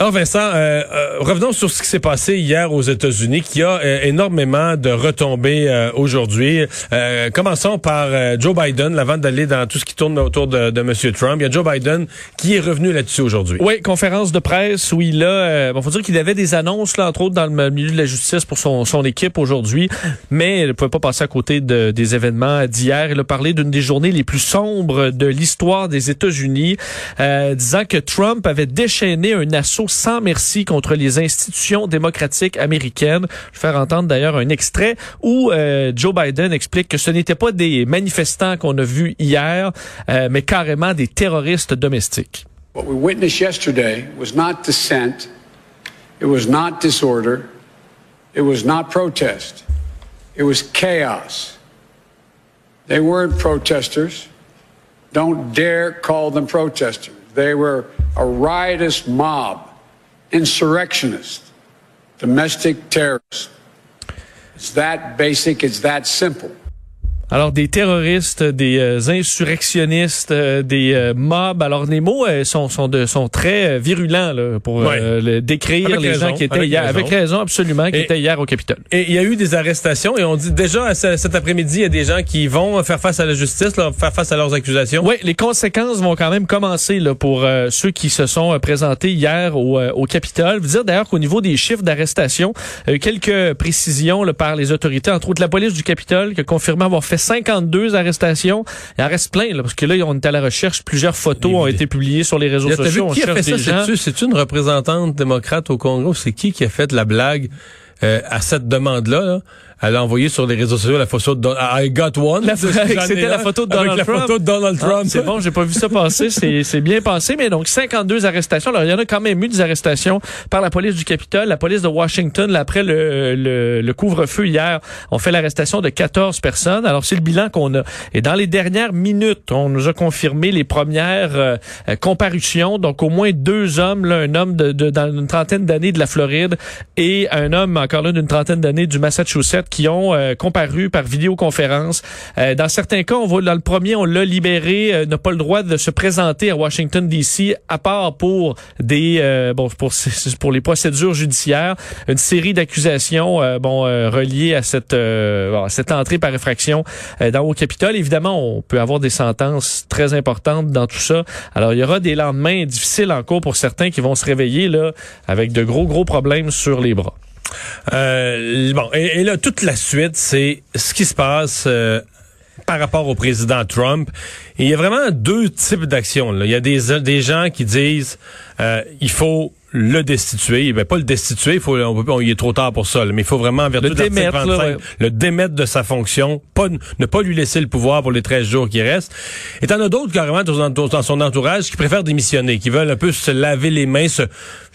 Alors Vincent, euh, euh, revenons sur ce qui s'est passé hier aux États-Unis, qui a euh, énormément de retombées euh, aujourd'hui. Commençons par Joe Biden, avant d'aller dans tout ce qui tourne autour de, de M. Trump. Il y a Joe Biden qui est revenu là-dessus aujourd'hui. Oui, conférence de presse où il a, bon, faut dire qu'il avait des annonces là, entre autres dans le milieu de la justice pour son, son équipe aujourd'hui, mais il ne pouvait pas passer à côté de, des événements d'hier. Il a parlé d'une des journées les plus sombres de l'histoire des États-Unis, disant que Trump avait déchaîné un assaut sans merci contre les institutions démocratiques américaines. Je vais faire entendre d'ailleurs un extrait où euh, Joe Biden explique que ce n'étaient pas des manifestants qu'on a vus hier, euh, mais carrément des terroristes domestiques. What we witnessed yesterday was not dissent, it was not disorder, it was not protest, it was chaos. They weren't protesters. Don't dare call them protesters. They were a riotous mob, insurrectionists, domestic terrorist. It's that basic, it's that simple. Alors des terroristes, des euh, insurrectionnistes, euh, des euh, mobs. Alors les mots euh, sont sont de, sont très euh, virulents là, pour Ouais. le- décrire Avec les raison, gens qui étaient avec hier raison. avec raison absolument qui Et- étaient hier au Capitole. Et il y a eu des arrestations et on dit déjà cet après-midi, il y a des gens qui vont faire face à la justice, là, faire face à leurs accusations. Oui, les conséquences vont quand même commencer là, pour ceux qui se sont présentés hier au, euh, au Capitole. Vous dire d'ailleurs qu'au niveau des chiffres d'arrestation, euh, quelques précisions là, par les autorités, entre autres la police du Capitole qui a confirmé avoir fait 52 arrestations. Il en reste plein là, parce que là, on est à la recherche. Plusieurs photos ont été publiées sur les réseaux vu sociaux. On qui a fait ça? C'est-tu c'est une représentante démocrate au Congrès c'est qui qui a fait la blague euh, à cette demande-là? là? Elle a envoyé sur les réseaux sociaux la photo de Don- I got one. C'était la photo de avec Donald la Trump. photo de Donald Ah, Trump. c'est bon, j'ai pas vu ça passer. C'est bien passé, mais donc 52 arrestations. Alors il y en a quand même eu des arrestations par la police du Capitole, la police de Washington. Là, après le, le, le couvre-feu hier, on fait l'arrestation de 14 personnes. Alors c'est le bilan qu'on a. Et dans les dernières minutes, on nous a confirmé les premières euh, euh, comparutions. Donc au moins deux hommes, là, un homme de, de- dans une trentaine d'années de la Floride et un homme encore là d'une trentaine d'années du Massachusetts qui ont euh, comparu par vidéoconférence. Euh, dans certains cas, on va dans le premier, on l'a libéré, euh, n'a pas le droit de se présenter à Washington D.C. à part pour des euh, bon pour pour les procédures judiciaires, une série d'accusations euh, bon reliées à cette à cette entrée par effraction dans au Capitole. Évidemment, on peut avoir des sentences très importantes dans tout ça. Alors, il y aura des lendemains difficiles en cours pour certains qui vont se réveiller là avec de gros gros problèmes sur les bras. Euh, bon, et, là, toute la suite, c'est ce qui se passe euh, par rapport au président Trump. Il y a vraiment deux types d'actions. Il y a des, des gens qui disent euh, il faut le destituer. Ben, pas le destituer, il faut, on, peut pas- il est trop tard pour ça, là, mais il faut vraiment, en vertu Le de démettre, là, 25, ouais. le démettre de sa fonction, pas, ne pas lui laisser le pouvoir pour les 13 jours qui restent. Et t'en as d'autres carrément dans, dans son entourage qui préfèrent démissionner, qui veulent un peu se laver les mains, se, je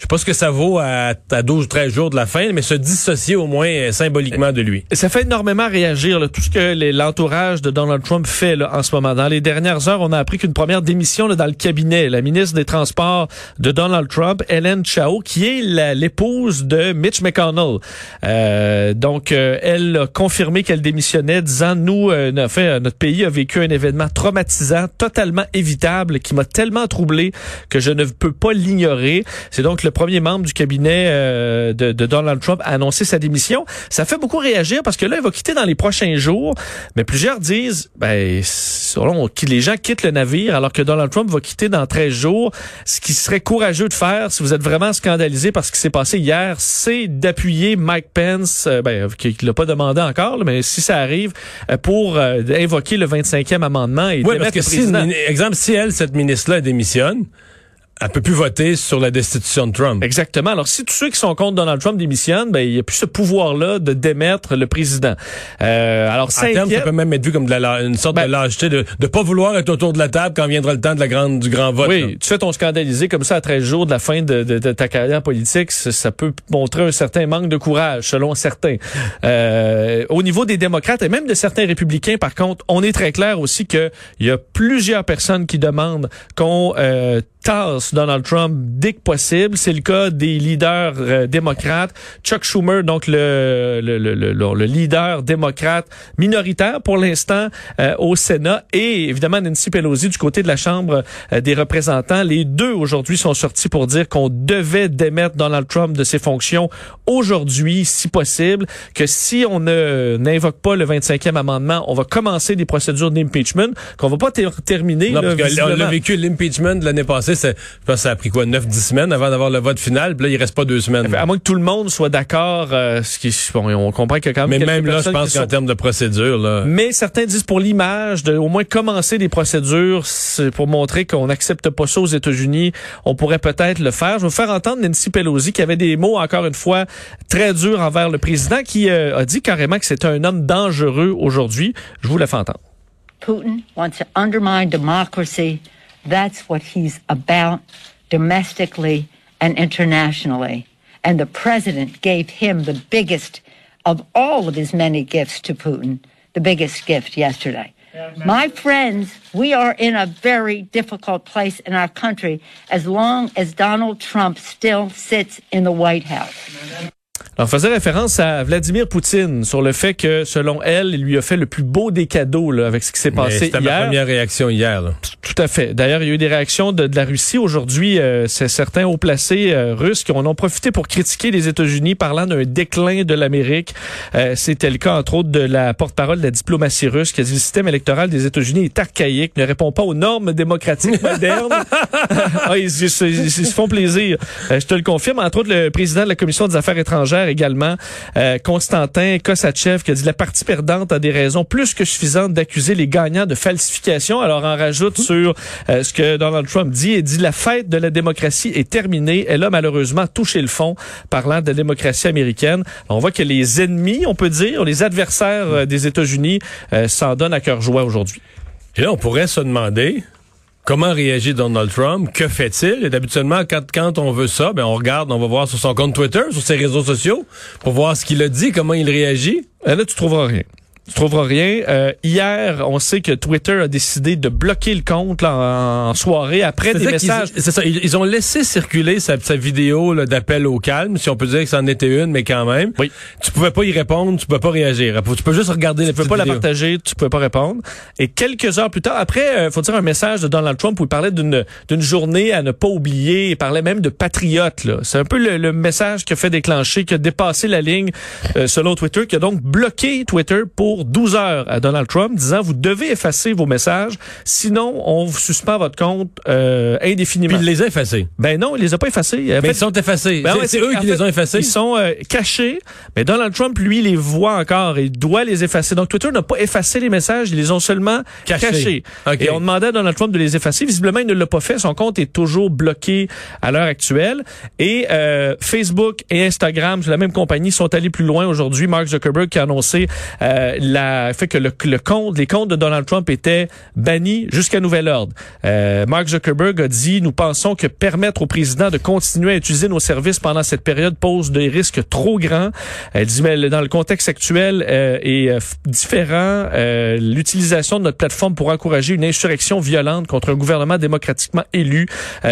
sais pas ce que ça vaut à, à 12 ou 13 jours de la fin, mais se dissocier au moins euh, symboliquement de lui. Ça fait énormément réagir là, tout ce que l'entourage de Donald Trump fait là, en ce moment. Dans les dernières heures, on a appris qu'une première démission là, dans le cabinet, la ministre des Transports de Donald Trump, Helen Chao, qui est l'épouse de Mitch McConnell. Euh, donc, euh, elle a confirmé qu'elle démissionnait, disant nous, euh, en fait, euh, notre pays a vécu un événement traumatisant, totalement évitable, qui m'a tellement troublé que je ne peux pas l'ignorer. C'est donc le premier membre du cabinet euh, de, de Donald Trump à annoncer sa démission. Ça fait beaucoup réagir parce que là, il va quitter dans les prochains jours. Mais plusieurs disent, ben, selon qui les gens quittent le navire alors que Donald Trump va quitter dans 13 jours. Ce qui serait courageux de faire, si vous êtes vraiment scandalisé par ce qui s'est passé hier, c'est d'appuyer Mike Pence, euh, ben, qui ne l'a pas demandé encore, là, mais si ça arrive, euh, pour euh, invoquer le 25e amendement et Oui, parce que le si, président. exemple, si elle, cette ministre-là, démissionne, elle peut plus voter sur la destitution de Trump. Exactement. Alors, si tous ceux qui sont contre Donald Trump démissionnent, ben, il n'y a plus ce pouvoir-là de démettre le président. Euh, alors, à terme, ça peut même être vu comme de la, une sorte de ben, lâcheté de ne pas vouloir être autour de la table quand viendra le temps de la grande, du grand vote. Oui, tu fais ton scandalisé comme ça à 13 jours de la fin de, de, de ta carrière politique, ça peut montrer un certain manque de courage, selon certains. Euh, au niveau des démocrates et même de certains républicains, par contre, on est très clair aussi qu'il y a plusieurs personnes qui demandent qu'on euh, tasse Donald Trump dès que possible. C'est le cas des leaders euh, démocrates. Chuck Schumer, donc le, le, le, le leader démocrate minoritaire pour l'instant euh, au Sénat, et évidemment Nancy Pelosi du côté de la Chambre euh, des représentants. Les deux aujourd'hui sont sortis pour dire qu'on devait démettre Donald Trump de ses fonctions aujourd'hui, si possible, que si on ne n'invoque pas le 25e amendement, on va commencer des procédures d'impeachment, qu'on va pas terminer. Non, parce a vécu l'impeachment l'année passée je pense que ça a pris quoi, 9-10 semaines avant d'avoir le vote final? Puis là, il reste pas deux semaines. À moins que tout le monde soit d'accord, euh, ce qui, bon, on comprend que quand même. Mais même là, je pense qu'en termes de procédure, là. Mais certains disent pour l'image, de au moins commencer des procédures, pour montrer qu'on n'accepte pas ça aux États-Unis, on pourrait peut-être le faire. Je vais vous faire entendre Nancy Pelosi qui avait des mots encore une fois très durs envers le président, qui euh, a dit carrément que c'est un homme dangereux aujourd'hui. Je vous la fais entendre. Putin wants to undermine democracy. That's what he's about domestically and internationally. And the president gave him the biggest of all of his many gifts to Putin, the biggest gift yesterday. My friends, we are in a very difficult place in our country as long as Donald Trump still sits in the White House. On faisait référence à Vladimir Poutine sur le fait que, selon elle, il lui a fait le plus beau des cadeaux là, avec ce qui s'est passé hier. C'était ma première réaction hier. Là. Tout à fait. D'ailleurs, il y a eu des réactions de, la Russie aujourd'hui. Euh, c'est certains hauts placés euh, russes qui en ont profité pour critiquer les États-Unis, parlant d'un déclin de l'Amérique. Euh, C'était le cas, entre autres, de la porte-parole de la diplomatie russe, qui a dit le système électoral des États-Unis est archaïque, ne répond pas aux normes démocratiques modernes. ah, ils, ils, se font plaisir. Je te le confirme. Entre autres, le président de la Commission des affaires étrangères également. Euh, Constantin Kosachev qui a dit la partie perdante a des raisons plus que suffisantes d'accuser les gagnants de falsification. Alors on rajoute sur euh, ce que Donald Trump dit et dit la fête de la démocratie est terminée. Elle a malheureusement touché le fond parlant de la démocratie américaine. On voit que les ennemis, on peut dire, les adversaires euh, des États-Unis s'en donnent à cœur joie aujourd'hui. Et là, on pourrait se demander, Comment réagit Donald Trump? Que fait-il? Et d'habituellement, quand, quand on veut ça, ben on regarde, on va voir sur son compte Twitter, sur ses réseaux sociaux, pour voir ce qu'il a dit, comment il réagit. Et là, tu trouveras rien. Tu trouveras rien. Euh, hier, on sait que Twitter a décidé de bloquer le compte en, soirée après des messages. C'est ça. Ils, ont laissé circuler sa, vidéo d'appel au calme, si on peut dire que c'en était une, mais quand même. Oui. Tu pouvais pas y répondre, tu pouvais pas réagir. Tu peux juste regarder. Tu peux pas la partager, tu peux pas répondre. Et quelques heures plus tard, après, euh, faut dire un message de Donald Trump où il parlait d'une d'une journée à ne pas oublier. Il parlait même de patriote. C'est un peu le, message qui a fait déclencher, qui a dépassé la ligne euh, selon Twitter, qui a donc bloqué Twitter pour 12 heures à Donald Trump disant vous devez effacer vos messages, sinon on vous suspend votre compte euh, indéfiniment. Puis il les a effacés. Ben non, il les a pas effacés. Mais ils sont effacés. Ben c'est eux qui les ont effacés. Ils sont euh, cachés, mais Donald Trump lui les voit encore et doit les effacer. Donc Twitter n'a pas effacé les messages, ils les ont seulement cachés. Et on demandait à Donald Trump de les effacer. Visiblement, il ne l'a pas fait. Son compte est toujours bloqué à l'heure actuelle. Et euh, Facebook et Instagram, la même compagnie, sont allés plus loin aujourd'hui. Mark Zuckerberg qui a annoncé euh, la fait que le, compte, les comptes de Donald Trump étaient bannis jusqu'à nouvel ordre. Euh, Mark Zuckerberg a dit nous pensons que permettre au président de continuer à utiliser nos services pendant cette période pose des risques trop grands. Elle dit mais dans le contexte actuel euh, est euh, différent. Euh, l'utilisation de notre plateforme pour encourager une insurrection violente contre un gouvernement démocratiquement élu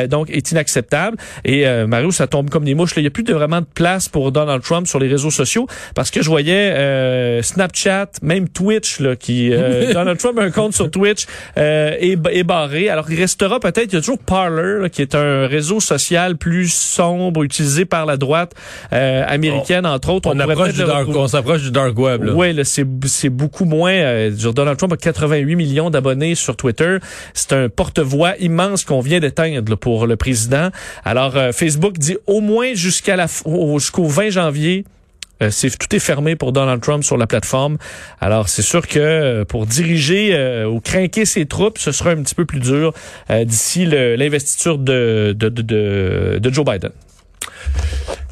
donc est inacceptable. Et Mario, ça tombe comme des mouches. Il n'y a plus de vraiment de place pour Donald Trump sur les réseaux sociaux parce que je voyais Snapchat, même Twitch, là, qui euh, Donald Trump a un compte sur Twitch euh, est, barré. Alors il restera peut-être, il y a toujours Parler, qui est un réseau social plus sombre utilisé par la droite euh, américaine, entre autres. On, approche du dark, on s'approche du dark web. Oui, c'est beaucoup moins. Euh, Donald Trump a 88 millions d'abonnés sur Twitter. C'est un porte-voix immense qu'on vient d'éteindre pour le président. Alors Facebook dit au moins jusqu'à la jusqu'au 20 janvier Euh, c'est tout est fermé pour Donald Trump sur la plateforme. Alors c'est sûr que euh, pour diriger euh, ou craquer ses troupes, ce sera un petit peu plus dur d'ici l'investiture de, de, de, de Joe Biden.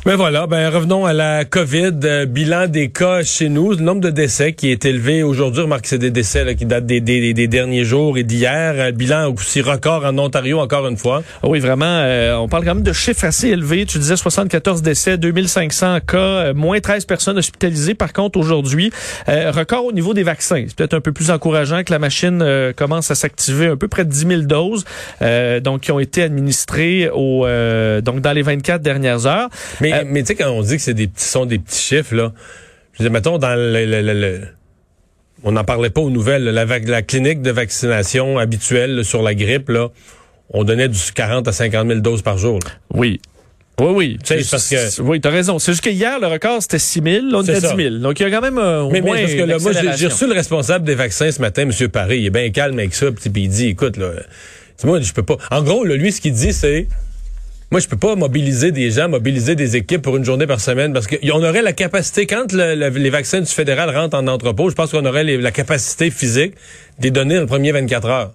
Mais voilà, ben revenons à la COVID. Euh, bilan des cas chez nous, le nombre de décès qui est élevé aujourd'hui. Remarque que c'est des décès là, qui datent des, des, des, derniers jours et d'hier. Euh, bilan aussi record en Ontario encore une fois. Ah oui, vraiment. Euh, on parle quand même de chiffres assez élevés. Tu disais 74 décès, 2500 cas, moins 13 personnes hospitalisées. Par contre, aujourd'hui, record au niveau des vaccins. C'est peut-être un peu plus encourageant que la machine commence à s'activer. Un peu près de 10 000 doses, donc qui ont été administrées au donc dans les 24 dernières heures. Mais euh, mais, tu sais, quand on dit que c'est des petits, sont des petits chiffres, là, je veux mettons, dans le, on n'en parlait pas aux nouvelles, la, la, clinique de vaccination habituelle sur la grippe, là, on donnait du 40 à 50 000 doses par jour. Oui. Oui, oui. Parce que... Oui, t'as raison. C'est juste qu'hier, le record, c'était 6 000. Là, on était 10 000. Donc, il y a quand même euh, mais, moins parce que là, moi, j'ai reçu le responsable des vaccins ce matin, M. Paris. Il est bien calme avec ça. Puis il dit, écoute, là, moi, je peux pas. En gros, lui, ce qu'il dit, c'est moi, je peux pas mobiliser des gens, mobiliser des équipes pour une journée par semaine parce qu'on aurait la capacité, quand les vaccins du fédéral rentrent en entrepôt, je pense qu'on aurait la capacité physique de les donner dans le premier 24 heures.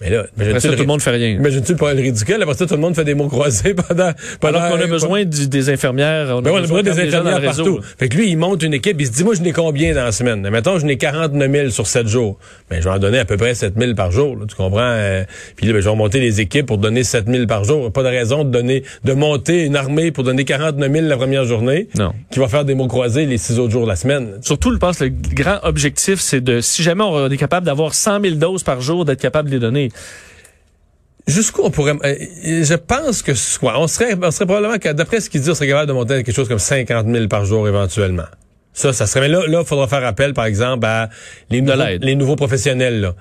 Mais là, après ça, tout le monde fait rien. Imagine-tu le ridicule? Après ça, tout le monde fait des mots croisés pendant... pendant Alors qu'on a besoin des infirmières. On a, ben besoin, des infirmières partout. Fait que lui, il monte une équipe, il se dit, moi, je n'ai combien dans la semaine? Mettons, je n'ai 49 000 sur 7 jours. Ben, je vais en donner à peu près 7 000 par jour. tu comprends? Euh, puis là, ben, je vais remonter les équipes pour donner 7 000 par jour. Pas de raison de donner, de monter une armée pour donner 49 000 la première journée. Non. Qui va faire des mots croisés les 6 autres jours de la semaine. Surtout, je pense, le grand objectif, c'est de, si jamais on est capable d'avoir 100 000 doses par jour, d'être capable de les donner. Jusqu'où on pourrait... Euh, je pense que soit, on serait, on serait probablement, d'après ce qu'il dit, on serait capable de monter à quelque chose comme 50 000 par jour éventuellement. Ça, ça serait... Mais là, là, il faudra faire appel, par exemple, à les, les nouveaux professionnels. Là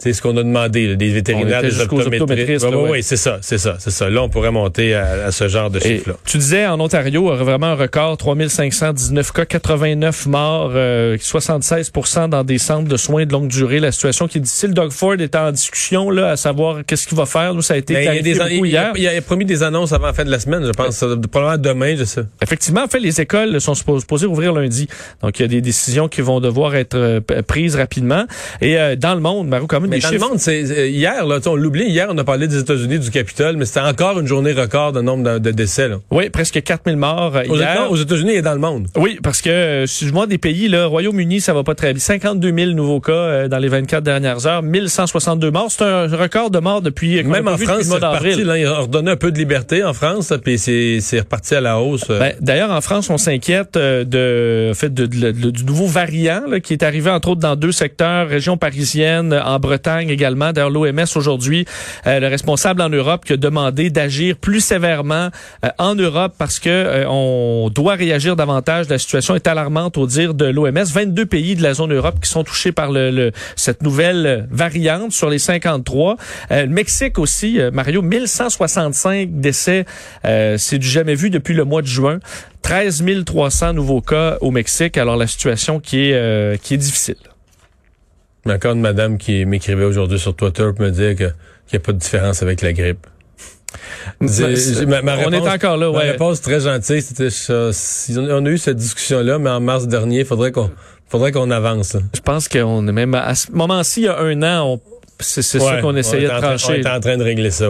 c'est ce qu'on a demandé, des vétérinaires, des optométristes. Oui, c'est ça, c'est ça, c'est ça. Là, on pourrait monter à, ce genre de chiffre-là. Tu disais, en Ontario, vraiment un record, 3519 cas, 89 morts, 76% euh, dans des centres de soins de longue durée. La situation qui est difficile. Doug Ford est en discussion, là, à savoir qu'est-ce qu'il va faire. Nous, ça a été ben, il, y a des, hier. Il, a, promis des annonces avant la fin de la semaine, je pense. Probablement demain, je sais. Effectivement, en fait, les écoles sont supposées ouvrir lundi. Donc, il y a des décisions qui vont devoir être euh, prises rapidement. Et euh, dans le monde, Marou, quand même, mais dans le monde, c'est euh, hier, là, on l'oublie, hier, on a parlé des États-Unis, du Capitole, mais c'était encore une journée record de nombre de, décès. Là. Oui, presque 4000 morts euh, hier. aux États-Unis et dans le monde. Oui, parce que euh, si je vois des pays, là, Royaume-Uni, ça va pas très bien. 52 000 nouveaux cas dans les 24 dernières heures, 1162 morts. C'est un record de morts depuis Même en France, c'est reparti. Là, ils ont redonné un peu de liberté en France, puis c'est reparti à la hausse. Ben, D'ailleurs, en France, on s'inquiète de, fait, de, du nouveau variant là, qui est arrivé entre autres dans deux secteurs, région parisienne, en Bretagne également. D'ailleurs, l'OMS aujourd'hui, euh, le responsable en Europe qui a demandé d'agir plus sévèrement euh, en Europe parce que euh, on doit réagir davantage. La situation est alarmante au dire de l'OMS. 22 pays de la zone Europe qui sont touchés par le, cette nouvelle variante sur les 53. le Mexique aussi, Mario, 1165 décès. C'est du jamais vu depuis le mois de juin. 13 300 nouveaux cas au Mexique. Alors la situation qui est qui est difficile. Mais encore une madame qui m'écrivait aujourd'hui sur Twitter pour me dire qu'il n'y a pas de différence avec la grippe. on est encore là, ouais. Ma réponse très gentille, c'était on a eu cette discussion-là, mais en mars dernier, il faudrait qu'on faudrait qu'on avance. Je pense qu'on est même à ce moment-ci, il y a un an, c'est ça qu'on essayait de trancher. on est en train de régler ça.